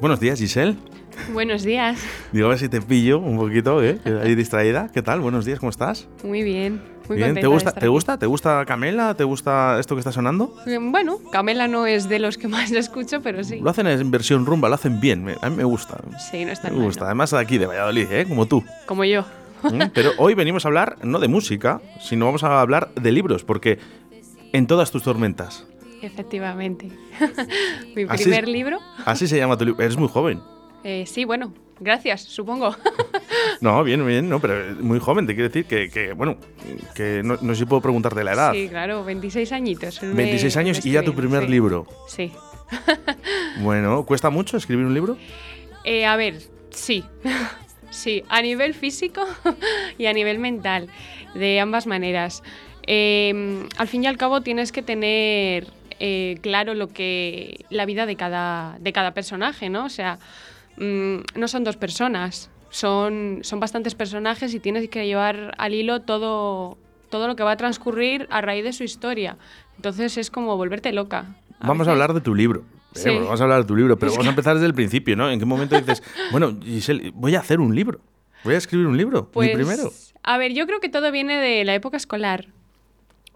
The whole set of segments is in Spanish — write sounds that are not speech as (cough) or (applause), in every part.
Buenos días, Giselle. Buenos días. Digo, a ver si te pillo un poquito, ¿eh? (laughs) Ahí distraída. ¿Qué tal? Buenos días, ¿cómo estás? Muy bien. Muy bien. ¿Te gusta, ¿Te gusta? ¿Te gusta Camela? ¿Te gusta esto que está sonando? Bueno, Camela no es de los que (laughs) más escucho, pero sí. Lo hacen en versión rumba, lo hacen bien. me- A mí me gusta. Sí, no está Me gusta. Además, de aquí de Valladolid, ¿eh? Como tú. Como yo. ¿Mm? Pero hoy venimos a hablar no de música, sino vamos a hablar de libros, porque en todas tus tormentas. Efectivamente. Mi Así- primer libro. Así se llama tu libro. Eres muy joven. Eh, sí, bueno, gracias, supongo. (laughs) No, bien, bien, no, pero muy joven. Te quiero decir que, que, bueno, que no, no sé si puedo preguntarte la edad. Sí, claro, 26 añitos. me- 26 años me y ya tu primer sí. libro. Sí. (laughs) Bueno, ¿cuesta mucho escribir un libro? Eh, a ver, sí. (laughs) sí, a nivel físico y a nivel mental, de ambas maneras. Eh, al fin y al cabo tienes que tener eh, claro lo que la vida de cada, de cada personaje, ¿no? O sea, mm, no son dos personas, son, son bastantes personajes y tienes que llevar al hilo todo, todo lo que va a transcurrir a raíz de su historia. Entonces es como volverte loca. Vamos veces. a hablar de tu libro. Eh, bueno, vamos a hablar de tu libro, pero vamos a empezar desde el principio, ¿no? ¿En qué momento dices, (laughs) bueno, Giselle, voy a hacer un libro? Voy a escribir un libro, Pues, mi primero. A ver, yo creo que todo viene de la época escolar.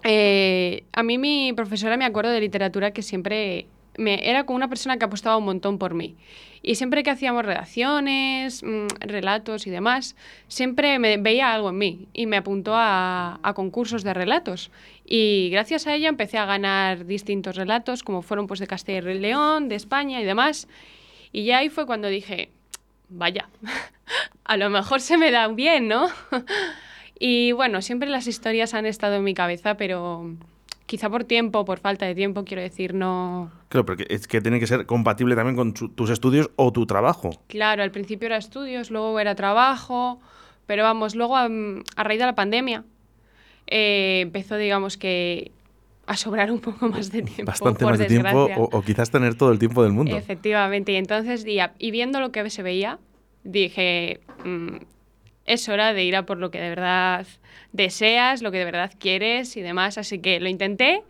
Eh, a mí mi profesora me acuerdo de literatura que siempre me, era como una persona que apostaba un montón por mí. Y siempre que hacíamos redacciones, mm, relatos y demás, siempre me veía algo en mí y me apuntó a, concursos de relatos. Y gracias a ella empecé a ganar distintos relatos, como fueron pues de Castilla y León, de España y demás. Y ya ahí fue cuando dije, vaya, (laughs) a lo mejor se me da bien, ¿no? (laughs) y bueno, siempre las historias han estado en mi cabeza, pero quizá por tiempo, por falta de tiempo, quiero decir, no... Claro, porque es que tiene que ser compatible también con tu- tus estudios o tu trabajo. Claro, al principio era estudios, luego era trabajo, pero vamos, luego am, a, raíz de la pandemia eh, empezó, digamos que, a sobrar un poco más de tiempo. Bastante por más de tiempo o, o quizás tener todo el tiempo del mundo. Efectivamente, y entonces, y, a- y viendo lo que se veía, dije, mm, es hora de ir a por lo que de verdad deseas, lo que de verdad quieres y demás. Así que lo intenté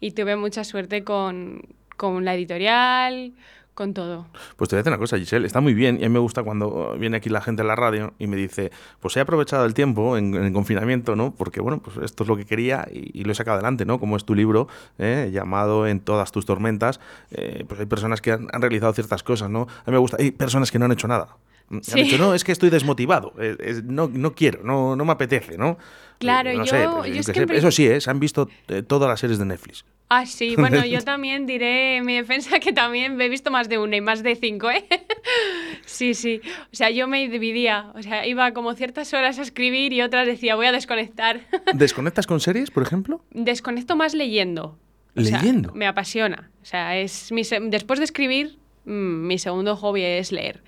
y tuve mucha suerte con, con la editorial, con todo. Pues te voy a decir una cosa, Giselle, está muy bien y a mí me gusta cuando viene aquí la gente a la radio y me dice, pues he aprovechado el tiempo en, en el confinamiento, ¿no? Porque, bueno, pues esto es lo que quería y, y lo he sacado adelante, ¿no? Como es tu libro, ¿eh? llamado En todas tus tormentas, eh, pues hay personas que han, han realizado ciertas cosas, ¿no? A mí me gusta, hay personas que no han hecho nada. Han Sí. dicho, no, es que estoy desmotivado, eh, es- no, no quiero, no, no me apetece, ¿no? Claro, Eh, no yo- sé, yo pues, es qué que Eso sí, ¿eh? se han visto eh, todas las series de Netflix. Ah, sí, bueno, yo (laughs) también diré en mi defensa que también he visto más de una y más de cinco, ¿eh? (laughs) Sí, sí. O sea, yo me dividía. O sea, iba como ciertas horas a escribir y otras decía, voy a desconectar. (laughs) ¿Desconectas con series, por ejemplo? Desconecto más leyendo. O sea, ¿Leyendo? me apasiona. O sea, es mi se- después de escribir, mm, mi segundo hobby es leer.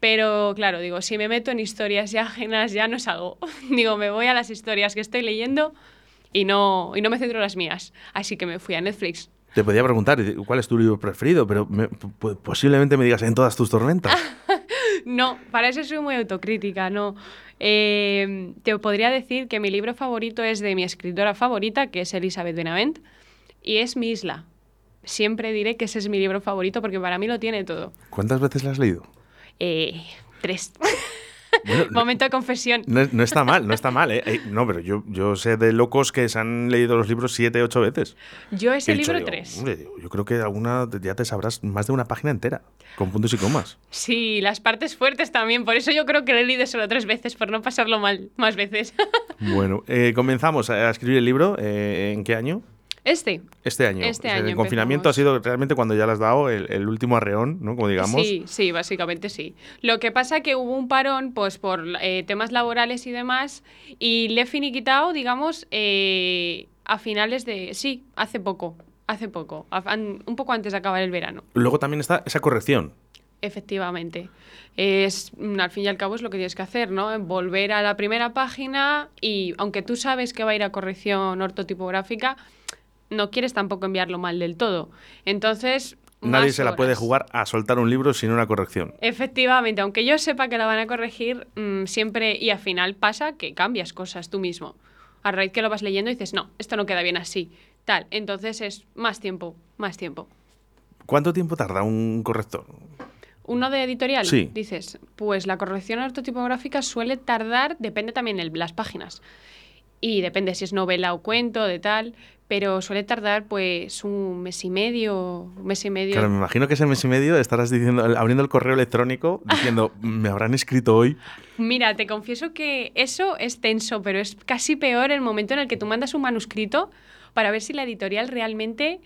Pero claro, digo, si me meto en historias ya ajenas, ya no salgo. (laughs) digo, me voy a las historias que estoy leyendo y no, y no me centro en las mías. Así que me fui a Netflix. Te podía preguntar cuál es tu libro preferido, pero me- po- posiblemente me digas en todas tus tormentas. (laughs) No, para eso soy muy autocrítica, no. Eh, te podría decir que mi libro favorito es de mi escritora favorita, que es Elizabeth Benavent, y es Mi Isla. Siempre diré que ese es mi libro favorito porque para mí lo tiene todo. ¿Cuántas veces la has leído? Eh, tres. (laughs) Bueno, Momento de confesión. no, no está mal, no está mal, ¿eh? No, pero yo, yo sé de locos que se han leído los libros siete, ocho veces. Yo ese dicho, libro digo, tres. hombre, digo, yo creo que alguna ya te sabrás más de una página entera, con puntos y comas. Sí, las partes fuertes también. Por eso yo creo que lo he leído solo tres veces, por no pasarlo mal más veces. (laughs) Bueno, eh, comenzamos a escribir el libro. eh, ¿En qué año? Este. Este año. Este año El confinamiento ha sido realmente cuando ya le has dado el, el último arreón, ¿no? Como digamos. Sí, sí, básicamente sí. Lo que pasa que hubo un parón, pues por eh, temas laborales y demás, y le he finiquitado, digamos, eh, a finales de... Sí, hace poco, hace poco, un poco antes de acabar el verano. Luego también está esa corrección. Efectivamente. Es, mm, al fin y al cabo es lo que tienes que hacer, ¿no? Volver a la primera página y aunque tú sabes que va a ir a corrección ortotipográfica, no quieres tampoco enviarlo mal del todo. Entonces... Nadie se la puede jugar a soltar un libro sin una corrección. Efectivamente, aunque yo sepa que la van a corregir, mm, siempre y al final pasa que cambias cosas tú mismo. A raíz que lo vas leyendo dices, no, esto no queda bien así, tal. Entonces es más tiempo, más tiempo. ¿Cuánto tiempo tarda un corrector? uno de editorial, Sí. dices, pues la corrección ortotipográfica suele tardar, depende también de las páginas. Y depende si es novela o cuento, de tal, pero suele tardar pues un mes y medio, un mes y medio. Claro, me imagino que ese mes y medio estarás diciendo, abriendo el correo electrónico diciendo, me habrán escrito hoy. Mira, te confieso que eso es tenso, pero es casi peor el momento en el que tú mandas un manuscrito para ver si la editorial realmente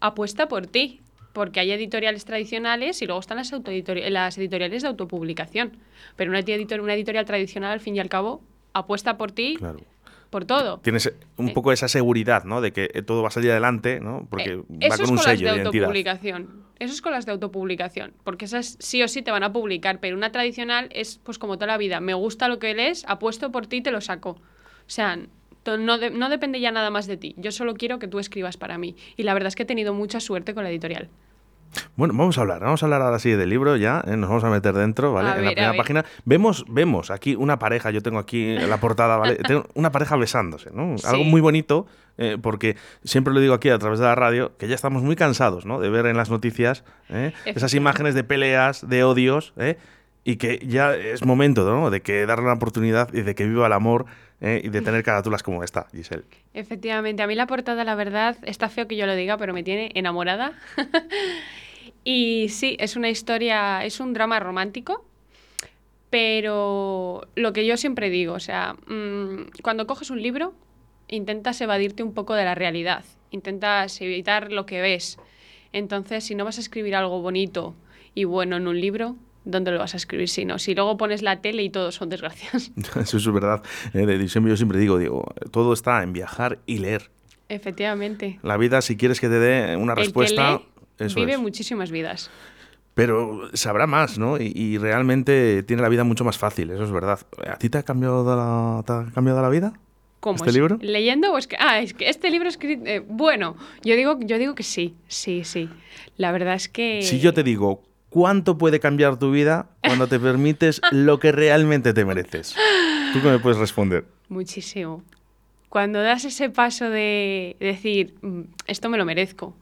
apuesta por ti. Porque hay editoriales tradicionales y luego están las, las editoriales de autopublicación. Pero una, editor- una editorial tradicional, al fin y al cabo, apuesta por ti Claro. Por todo. Tienes un Eh. poco esa seguridad, ¿no? De que eh, todo va a salir adelante, ¿no? Porque Eh, va eso con es un con las de autopublicación. Eso es con las de autopublicación. Porque esas sí o sí te van a publicar. Pero una tradicional es pues como toda la vida. Me gusta lo que lees, apuesto por ti y te lo saco. O sea, no, de- no depende ya nada más de ti. Yo solo quiero que tú escribas para mí. Y la verdad es que he tenido mucha suerte con la editorial. Bueno, vamos a hablar, vamos a hablar ahora sí del libro ya, ¿eh? nos vamos a meter dentro, ¿vale? A en la ver, primera página vemos, vemos aquí una pareja, yo tengo aquí la portada, ¿vale? (laughs) tengo una pareja besándose, ¿no? Algo muy bonito, eh, porque siempre lo digo aquí a través de la radio, que ya estamos muy cansados, ¿no? De ver en las noticias ¿eh? esas imágenes de peleas, de odios, ¿eh? Y que ya es momento. De que darle una oportunidad y de que viva el amor ¿eh? y de tener carátulas como esta, Giselle. Efectivamente, a mí la portada, la verdad, está feo que yo lo diga, pero me tiene enamorada. (laughs) y sí, es una historia, es un drama romántico, pero lo que yo siempre digo, o sea, mm, cuando coges un libro, intentas evadirte un poco de la realidad, intentas evitar lo que ves. Entonces, si no vas a escribir algo bonito y bueno en un libro, ¿dónde lo vas a escribir si no? Si luego pones la tele y todos son desgracias. (laughs) Eso es verdad. Eh, de- siempre- yo siempre digo, digo, todo está en viajar y leer. Efectivamente. La vida, si quieres que te dé una El que respuesta, lee eso vive es. muchísimas vidas. Pero sabrá más, ¿no? Y, y realmente tiene la vida mucho más fácil, eso es verdad. ¿A ti te ha cambiado la, te ha cambiado la vida? ¿Cómo ¿Este es? libro? ¿Leyendo o es que.? Ah, es que este libro escrito. eh, bueno, yo digo, yo digo que sí, sí, sí. La verdad es que. Si yo te digo, ¿cuánto puede cambiar tu vida cuando te permites lo que realmente te mereces? ¿Tú qué me puedes responder? Muchísimo. Cuando das ese paso de decir, "Mm, esto me lo merezco. O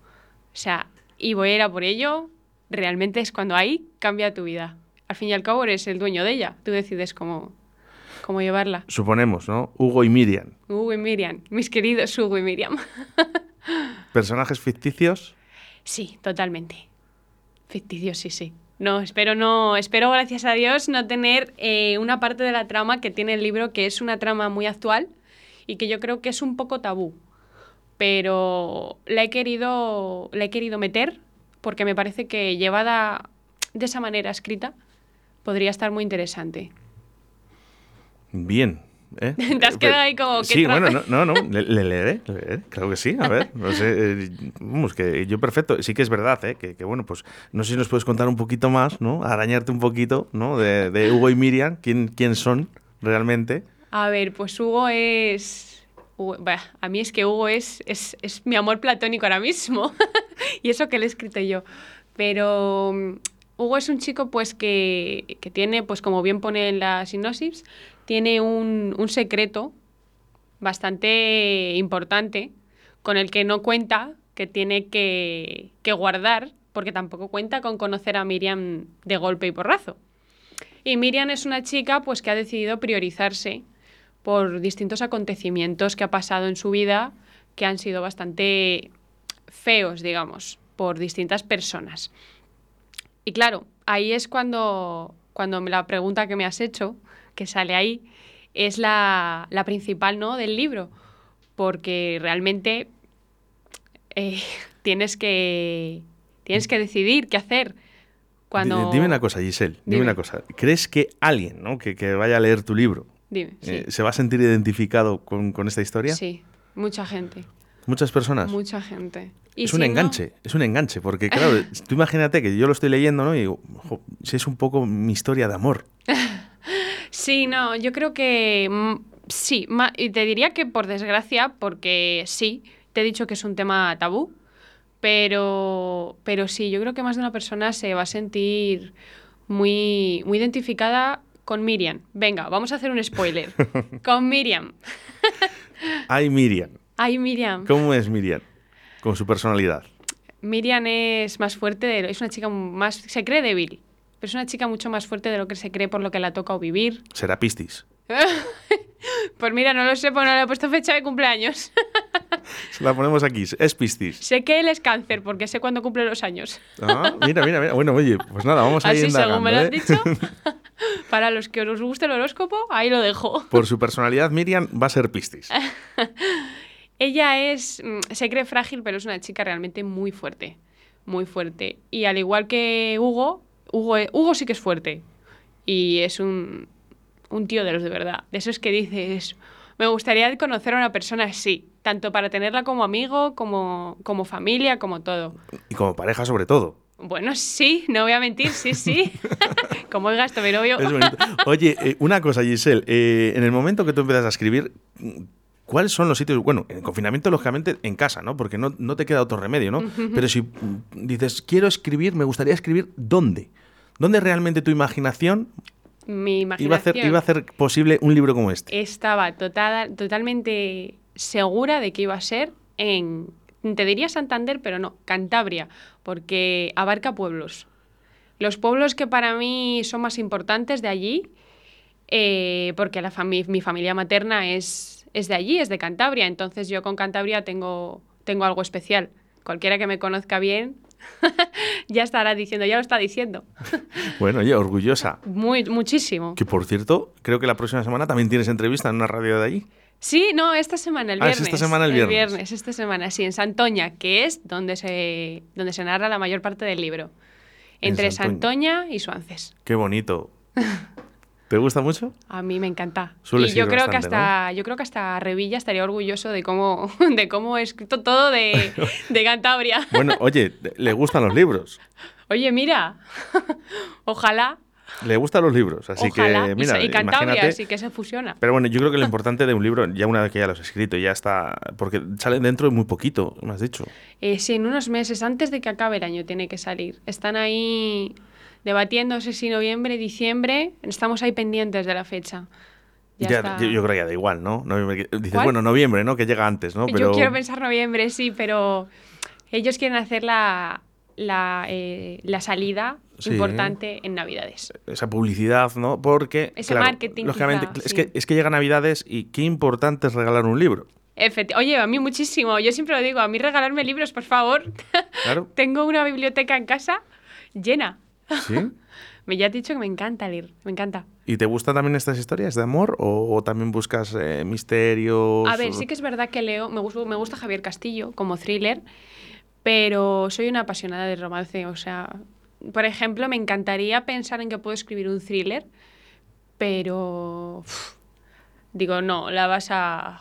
sea, y voy a ir a por ello, realmente es cuando ahí cambia tu vida. Al fin y al cabo eres el dueño de ella. Tú decides cómo, cómo llevarla. Suponemos, ¿no? Hugo y Miriam, Hugo y Miriam, mis queridos Hugo y Miriam. (laughs) personajes ficticios. Sí, totalmente. Ficticio, sí, sí. No, espero no, espero gracias a Dios no tener eh, una parte de la trama que tiene el libro que es una trama muy actual y que yo creo que es un poco tabú. Pero la he querido, la he querido meter porque me parece que llevada de esa manera escrita podría estar muy interesante. Bien. ¿Eh? (laughs) Te has quedado ahí como, ¿qué Sí, bueno, no, no, no, (laughs) le, le leeré, le leeré, claro que sí, a ver, no sé, eh, vamos, que yo perfecto, sí que es verdad, ¿eh? que, que, bueno, pues no sé si nos puedes contar un poquito más, ¿no? Arañarte un poquito, ¿no? De, de Hugo y Miriam, ¿quién, quién son realmente? A ver, pues Hugo es... Hugo- bah, a mí es que Hugo es, es, es mi amor platónico ahora mismo. (laughs) y eso que le he escrito yo. Pero mm, Hugo es un chico pues que, que tiene, pues como bien pone en la sinopsis, tiene un, un secreto bastante importante con el que no cuenta, que tiene que, que guardar, porque tampoco cuenta con conocer a Miriam de golpe y porrazo. Y Miriam es una chica pues que ha decidido priorizarse por distintos acontecimientos que ha pasado en su vida que han sido bastante feos, digamos, por distintas personas. Y claro, ahí es cuando, cuando la pregunta que me has hecho, que sale ahí, es la, la principal ¿no? del libro, porque realmente eh, (laughs) tienes, que, tienes que decidir qué hacer. Cuando... Dime una cosa, Giselle, dime, Dime. una cosa. ¿Crees que alguien ¿no? que, que vaya a leer tu libro Dime, sí. eh, se va a sentir identificado con, con esta historia? Sí, mucha gente. Muchas personas. Mucha gente. Y es si un no- enganche, es un enganche, porque claro, (laughs) tú imagínate que yo lo estoy leyendo, ¿no? Y digo, "Jo, si es un poco mi historia de amor. (laughs) Sí, no, yo creo que mm, sí. y te diría que por desgracia, porque sí, te he dicho que es un tema tabú, pero, pero sí, yo creo que más de una persona se va a sentir muy, muy identificada con Miriam. Venga, vamos a hacer un spoiler. (laughs) con Miriam. (laughs) Ay, Miriam. Ay, Miriam. ¿Cómo es Miriam? Con su personalidad. Miriam es más fuerte, de- es una chica más... Se cree débil. Pero es una chica mucho más fuerte de lo que se cree por lo que la toca o vivir. Será Piscis. (laughs) Pues mira, no lo sé, porque no le he puesto fecha de cumpleaños. (laughs) Se la ponemos aquí, es Piscis. sé que él es cáncer, porque sé cuándo cumple los años. Ah, mira, mira, mira. Bueno, oye, pues nada, vamos a ir Así según me lo has ¿eh? dicho. (laughs) Para los que os guste el horóscopo, ahí lo dejo. Por su personalidad, Miriam va a ser Piscis. Ella es, mm, se cree frágil, pero es una chica realmente muy fuerte. Muy fuerte. Y al igual que Hugo, Hugo, e- Hugo sí que es fuerte. Y es un, un tío de los de verdad. De esos que dices, me gustaría conocer a una persona así. Tanto para tenerla como amigo, como, como familia, como todo. Y como pareja, sobre todo. Bueno, sí, no voy a mentir, sí, sí. (laughs) (laughs) como oiga esto mi novio. Es. Oye, eh, una cosa, Giselle. eh, en el momento que tú empiezas a escribir, ¿cuáles son los sitios? Bueno, en confinamiento, lógicamente, en casa, ¿no? Porque no, no te queda otro remedio, ¿no? Pero si dices, quiero escribir, me gustaría escribir, ¿dónde? ¿Dónde realmente tu imaginación Mi iba a, hacer, iba a hacer posible un libro como este? estaba total- totalmente segura de que iba a ser en, te diría Santander, pero no, Cantabria, porque abarca pueblos. Los pueblos que para mí son más importantes de allí, eh, porque la fami- mi familia materna es, es de allí, es de Cantabria, entonces yo con Cantabria tengo, tengo algo especial. Cualquiera que me conozca bien (laughs) ya estará diciendo, ya lo está diciendo. (laughs) Bueno, oye, orgullosa. Muy, muchísimo. Que por cierto, creo que la próxima semana también tienes entrevista en una radio de allí. Sí, no, esta semana, el Ah, es viernes. esta semana el viernes. esta semana, sí, en Santoña, que es donde se, donde se narra la mayor parte del libro. En Entre Santoña. Santoña y Suances. Qué bonito. (laughs) ¿Te gusta mucho? A mí me encanta. Sueles y yo creo que hasta, yo creo que hasta Revilla estaría orgulloso de cómo, (laughs) de cómo he escrito todo de, (laughs) de Cantabria. Bueno, oye, le gustan los libros. Oye, mira, (laughs) ojalá, Le gustan los libros, así ojalá, que mira, y, Cantabria, imagínate. sí que se fusiona. Pero bueno, yo creo que lo importante de un libro, ya una vez que ya lo has escrito, ya está, porque sale dentro de muy poquito, me has dicho. Eh, sí, en unos meses, antes de que acabe el año, tiene que salir. Están ahí debatiéndose si noviembre, diciembre. Estamos ahí pendientes de la fecha. Ya, Ya, está. yo, yo creo que ya da igual, ¿no? Noviembre, dices, ¿Cuál? bueno, noviembre, ¿no? Que llega antes, ¿no? Yo Pero quiero pensar noviembre, sí, pero ellos quieren hacer la, la, eh, la salida Sí. importante en Navidades. esa publicidad, ¿no? Porque, Ese claro, marketing, lógicamente, quizá, es, sí. que, es que llega Navidades y qué importante es regalar un libro. Efecti- Oye, a mí muchísimo. Yo siempre lo digo, a mí regalarme libros, por favor. Claro, (laughs) Tengo una biblioteca en casa llena. ¿Sí? (laughs) Me ya he dicho que me encanta leer, me encanta. ¿Y te gustan también estas historias de amor o, o también buscas eh, misterios? A ver, o- sí que es verdad que leo, me gusta, me gusta Javier Castillo como thriller, pero soy una apasionada del romance. O sea, por ejemplo, me encantaría pensar en que puedo escribir un thriller, pero uf, digo, no, la vas a...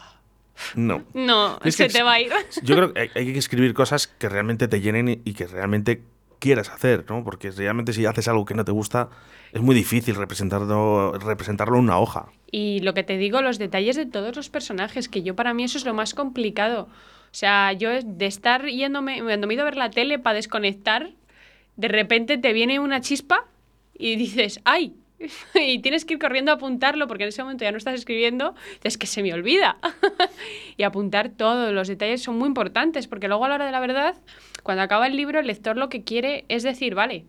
No. No, Es se que te va a ir. (laughs) Yo creo que hay, hay que escribir cosas que realmente te llenen y, y que realmente quieras hacer, ¿no? Porque realmente si haces algo que no te gusta, es muy difícil representarlo, representarlo en una hoja. Y lo que te digo, los detalles de todos los personajes, que yo para mí eso es lo más complicado. O sea, yo de estar yéndome, cuando me he ido a ver la tele para desconectar, de repente te viene una chispa y dices, ¡ay! (laughs) y tienes que ir corriendo a apuntarlo porque en ese momento ya no estás escribiendo, es que se me olvida. (laughs) y apuntar todos los detalles son muy importantes porque luego a la hora de la verdad, cuando acaba el libro, el lector lo que quiere es decir, vale,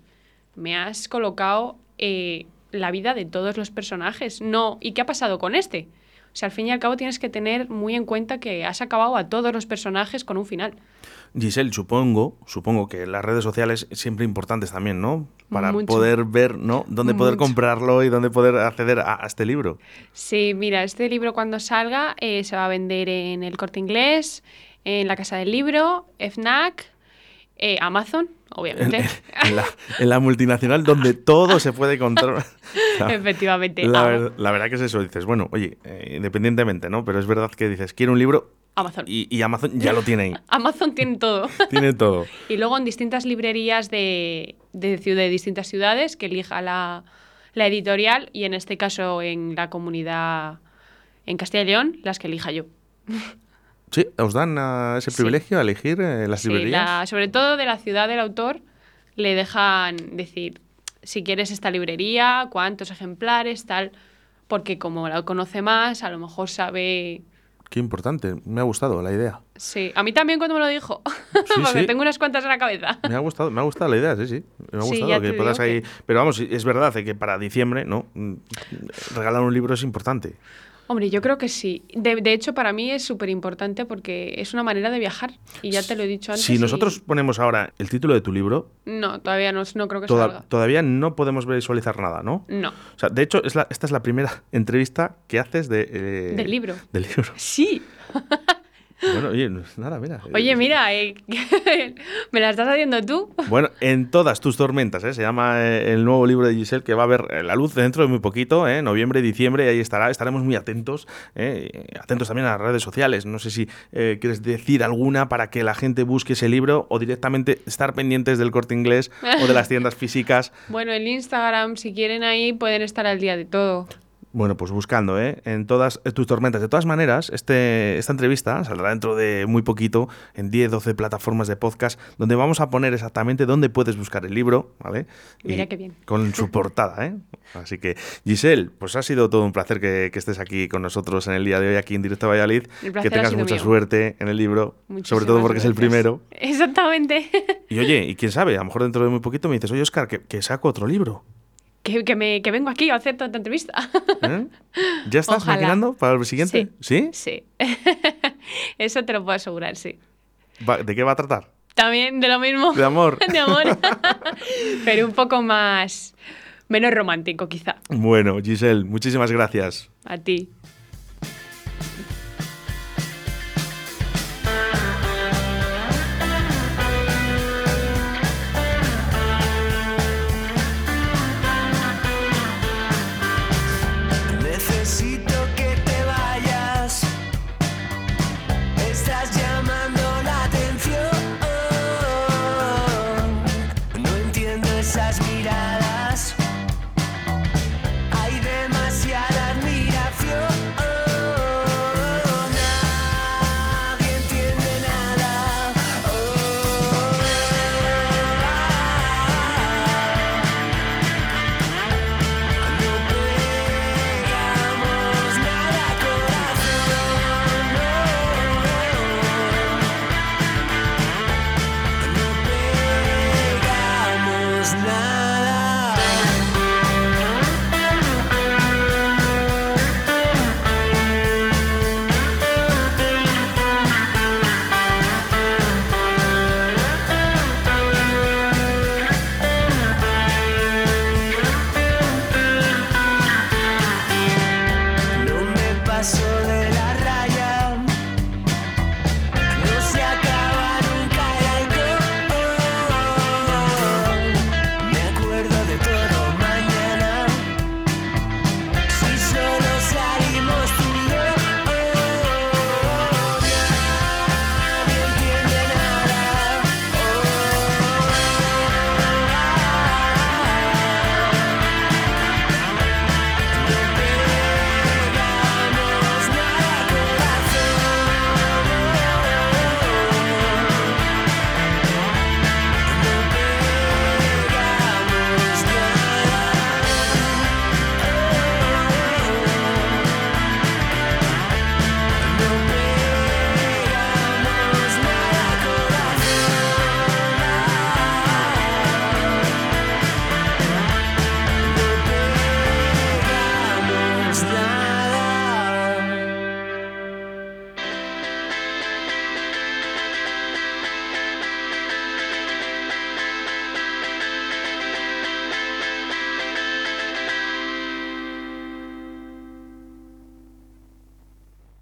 me has colocado eh, la vida de todos los personajes. No, ¿y qué ha pasado con este? Sea, al fin y al cabo tienes que tener muy en cuenta que has acabado a todos los personajes con un final. Giselle, supongo, supongo que las redes sociales siempre importantes también, ¿no? Para Mucho. poder ver, ¿no? Dónde poder Mucho. comprarlo y dónde poder acceder a, a este libro. Sí, mira, este libro cuando salga eh, se va a vender en el Corte Inglés, en la Casa del Libro, FNAC, eh, Amazon, En, obviamente. en la, en la multinacional donde todo se puede encontrar. (laughs) Efectivamente. La, ver- la verdad que es eso, dices, bueno, oye, eh, independientemente, ¿no? Pero es verdad que dices, quiero un libro Amazon. y, y Amazon ya lo tiene ahí. (laughs) Amazon tiene todo. (laughs) Tiene todo. Y luego en distintas librerías de, de, de distintas ciudades que elija la, la editorial y en este caso en la comunidad en Castilla y León, las que elija yo. Sí, ¿os dan ah, ese Sí. privilegio a elegir eh, las Sí, librerías? la- sobre todo de la ciudad del autor, le dejan decir si quieres esta librería, cuántos ejemplares, tal, porque como la conoce más, a lo mejor sabe Qué importante, me ha gustado la idea. Sí, a mí también cuando me lo dijo, (laughs) Sí, porque sí. tengo unas cuantas en la cabeza. Me ha gustado, me ha gustado la idea, sí, sí. Me ha Sí, gustado que puedas ahí. Pero vamos, es verdad eh, que para diciembre, ¿no? Mm, Regalar un libro es importante. Hombre, yo creo que sí. De, de hecho, para mí es súper importante porque es una manera de viajar. Y ya te lo he dicho antes. Si y- nosotros ponemos ahora el título de tu libro, No, todavía no, no creo que toda- salga. todavía no podemos visualizar nada, ¿no? No. O sea, de hecho, es la- esta es la primera (laughs) entrevista que haces de, eh, Del libro. Del libro. Sí. (laughs) Bueno, oye, nada, mira. Oye, mira, eh, (laughs) ¿me la estás haciendo tú? Bueno, en todas tus tormentas, ¿eh? se llama eh, el nuevo libro de Giselle que va a ver eh, la luz dentro de muy poquito, ¿eh? noviembre, diciembre, y ahí estará. Estaremos muy atentos, ¿eh? atentos también a las redes sociales. No sé si quieres decir alguna para que la gente busque ese libro o directamente estar pendientes del corte inglés o de las tiendas (laughs) físicas. Bueno, el Instagram, si quieren ahí, pueden estar al día de todo. Bueno, pues buscando, ¿eh? En todas tus tormentas. De todas maneras, este, esta entrevista saldrá dentro de muy poquito en 10, 12 plataformas de podcast, donde vamos a poner exactamente dónde puedes buscar el libro, ¿vale? Mira Y qué bien. Con su (laughs) portada, ¿eh? Así que, Giselle, pues ha sido todo un placer que, que estés aquí con nosotros en el día de hoy, aquí en Directo a Valladolid. Que tengas mucha mío. suerte en el libro, sobre todo porque es el primero. (laughs) Exactamente. Y oye, y quién sabe, a lo mejor dentro de muy poquito me dices, oye, Oscar, que, que saco otro libro. Que, que me, que vengo aquí a hacer tanta entrevista. ¿eh? ¿Ya estás Ojalá. maquinando para el siguiente? Sí. Sí. (laughs) Eso te lo puedo asegurar, sí. ¿De qué va a tratar? También de lo mismo. De amor. (laughs) De amor. (laughs) Pero un poco más. menos romántico, quizá. Bueno, Giselle, muchísimas gracias. A ti.